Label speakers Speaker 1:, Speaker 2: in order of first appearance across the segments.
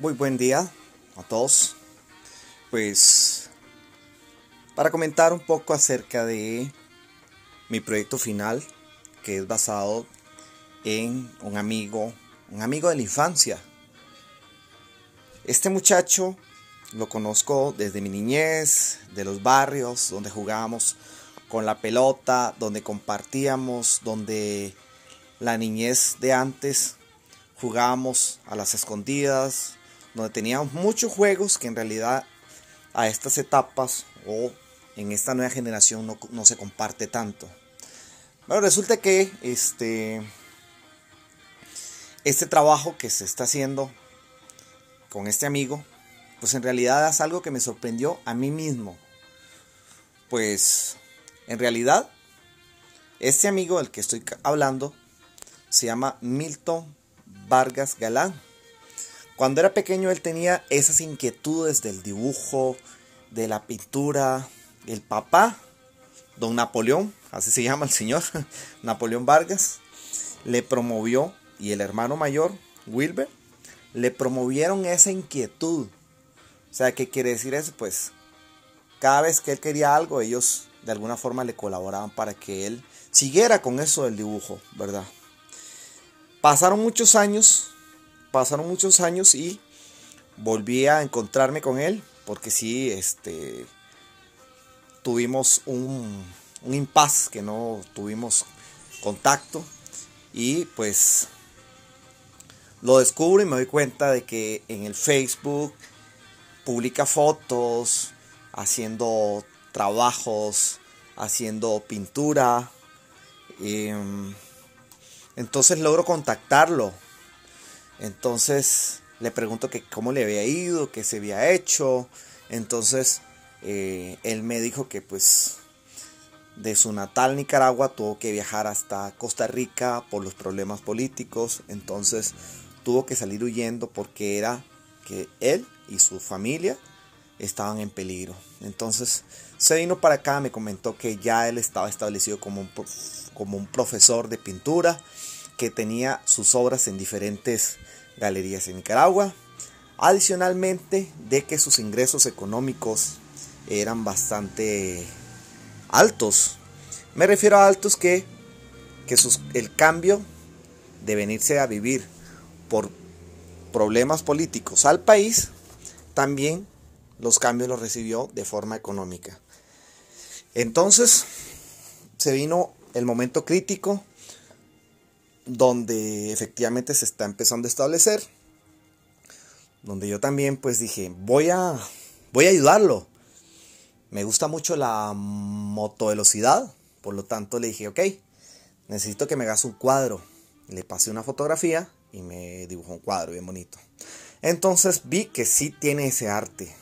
Speaker 1: Muy buen día a todos. Pues para comentar un poco acerca de mi proyecto final, que es basado en un amigo, un amigo de la infancia. Este muchacho lo conozco desde mi niñez, de los barrios donde jugábamos con la pelota, donde compartíamos, donde la niñez de antes jugábamos a las escondidas, donde teníamos muchos juegos que en realidad a estas etapas o en esta nueva generación no, se comparte tanto. Bueno, resulta que este, este trabajo que se está haciendo con este amigo, pues en realidad es algo que me sorprendió a mí mismo. Pues en realidad, este amigo del que estoy hablando se llama Milton Vargas Galán. Cuando era pequeño él tenía esas inquietudes del dibujo, de la pintura. El papá, don Napoleón, así se llama el señor, Napoleón Vargas, le promovió, y el hermano mayor, Wilber, le promovieron esa inquietud. O sea, ¿qué quiere decir eso? Pues cada vez que él quería algo, ellos de alguna forma le colaboraban para que él siguiera con eso del dibujo, ¿verdad? Pasaron muchos años, pasaron muchos años y volví a encontrarme con él, porque sí, este, tuvimos un, un impasse que no tuvimos contacto y pues lo descubro y me doy cuenta de que en el Facebook publica fotos, haciendo trabajos, haciendo pintura. Em, entonces logro contactarlo. Entonces le pregunto que cómo le había ido, qué se había hecho. Entonces eh, él me dijo que pues de su natal Nicaragua tuvo que viajar hasta Costa Rica por los problemas políticos. Entonces tuvo que salir huyendo porque era que él y su familia estaban en peligro. Entonces se vino para acá, me comentó que ya él estaba establecido como un, como un profesor de pintura, que tenía sus obras en diferentes galerías en Nicaragua. Adicionalmente de que sus ingresos económicos eran bastante altos. Me refiero a altos que, que sus, el cambio de venirse a vivir por problemas políticos al país, también los cambios los recibió de forma económica. Entonces se vino el momento crítico donde efectivamente se está empezando a establecer, donde yo también pues dije, voy a, voy a ayudarlo. Me gusta mucho la motovelocidad, por lo tanto le dije, ok, necesito que me hagas un cuadro. Le pasé una fotografía y me dibujó un cuadro bien bonito. Entonces vi que sí tiene ese arte,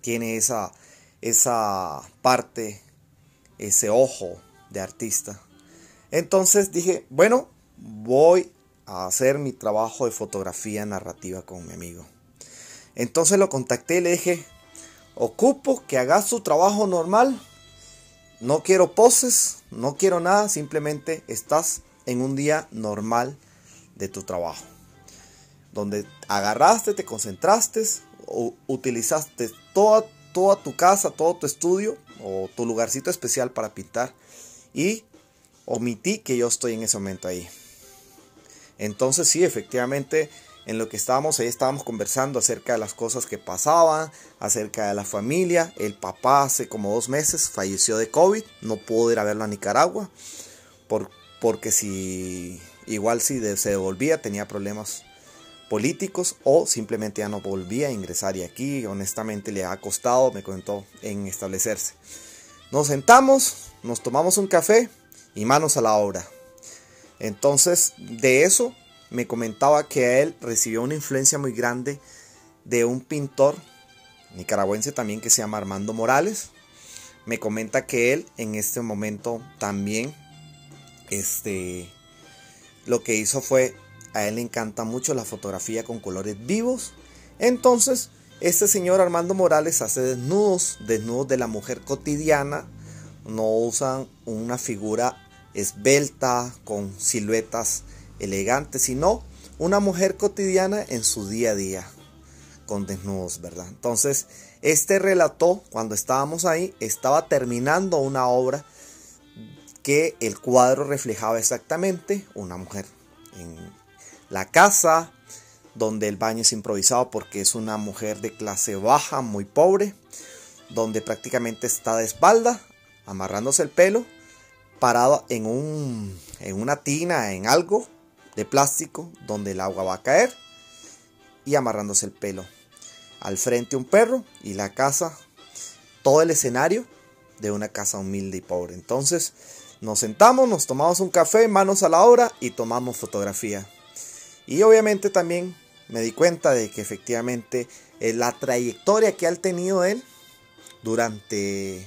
Speaker 1: tiene esa, esa parte, ese ojo de artista. Entonces dije, bueno, voy a hacer mi trabajo de fotografía narrativa con mi amigo. Entonces lo contacté y le dije, ocupo que hagas tu trabajo normal. No quiero poses, no quiero nada, simplemente estás en un día normal de tu trabajo. Donde agarraste, te concentraste, utilizaste toda, toda tu casa, todo tu estudio o tu lugarcito especial para pintar y omití que yo estoy en ese momento ahí. Entonces sí, efectivamente, en lo que estábamos ahí estábamos conversando acerca de las cosas que pasaban, acerca de la familia. El papá hace como dos meses falleció de COVID, no pudo ir a verlo a Nicaragua, por, porque si igual si se devolvía tenía problemas políticos o simplemente ya no volvía a ingresar y aquí honestamente le ha costado, me comentó, en establecerse. Nos sentamos, nos tomamos un café y manos a la obra. Entonces, de eso me comentaba que él recibió una influencia muy grande de un pintor nicaragüense también que se llama Armando Morales. Me comenta que él en este momento también este lo que hizo fue a él le encanta mucho la fotografía con colores vivos. Entonces, este señor Armando Morales hace desnudos, desnudos de la mujer cotidiana. No usan una figura esbelta, con siluetas elegantes, sino una mujer cotidiana en su día a día. con desnudos, ¿verdad? Entonces, este relató, cuando estábamos ahí, estaba terminando una obra que el cuadro reflejaba exactamente una mujer en la casa donde el baño es improvisado porque es una mujer de clase baja, muy pobre, donde prácticamente está de espalda, amarrándose el pelo, parado en, un, en una tina, en algo de plástico, donde el agua va a caer, y amarrándose el pelo. Al frente un perro y la casa, todo el escenario de una casa humilde y pobre. Entonces nos sentamos, nos tomamos un café, manos a la obra y tomamos fotografía. Y obviamente también me di cuenta de que efectivamente eh, la trayectoria que ha tenido él durante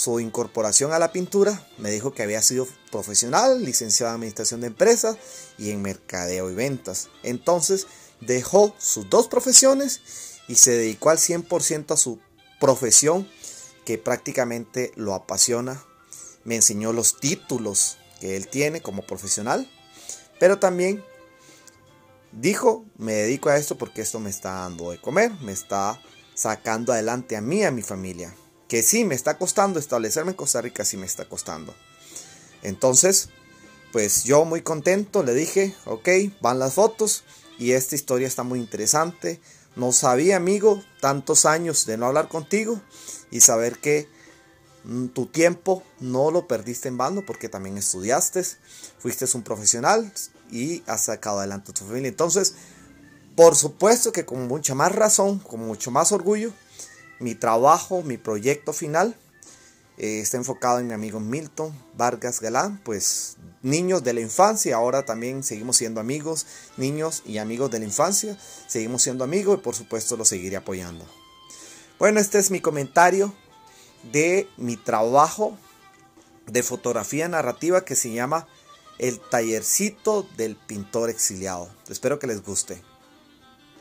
Speaker 1: su incorporación a la pintura, me dijo que había sido profesional, licenciado en administración de empresas y en mercadeo y ventas. Entonces dejó sus dos profesiones y se dedicó al 100% a su profesión que prácticamente lo apasiona. Me enseñó los títulos que él tiene como profesional, pero también dijo, me dedico a esto porque esto me está dando de comer, me está sacando adelante a mí, a mi familia. Que sí, me está costando establecerme en Costa Rica, sí me está costando. Entonces, pues yo muy contento, le dije, ok, van las fotos y esta historia está muy interesante. No sabía, amigo, tantos años de no hablar contigo y saber que mm, tu tiempo no lo perdiste en vano porque también estudiaste, fuiste un profesional y has sacado adelante tu familia. Entonces, por supuesto que con mucha más razón, con mucho más orgullo, mi trabajo, mi proyecto final eh, está enfocado en mi amigo Milton Vargas Galán, pues niños de la infancia, ahora también seguimos siendo amigos, niños y amigos de la infancia, seguimos siendo amigos y por supuesto lo seguiré apoyando. Bueno, este es mi comentario de mi trabajo de fotografía narrativa que se llama El tallercito del pintor exiliado. Espero que les guste.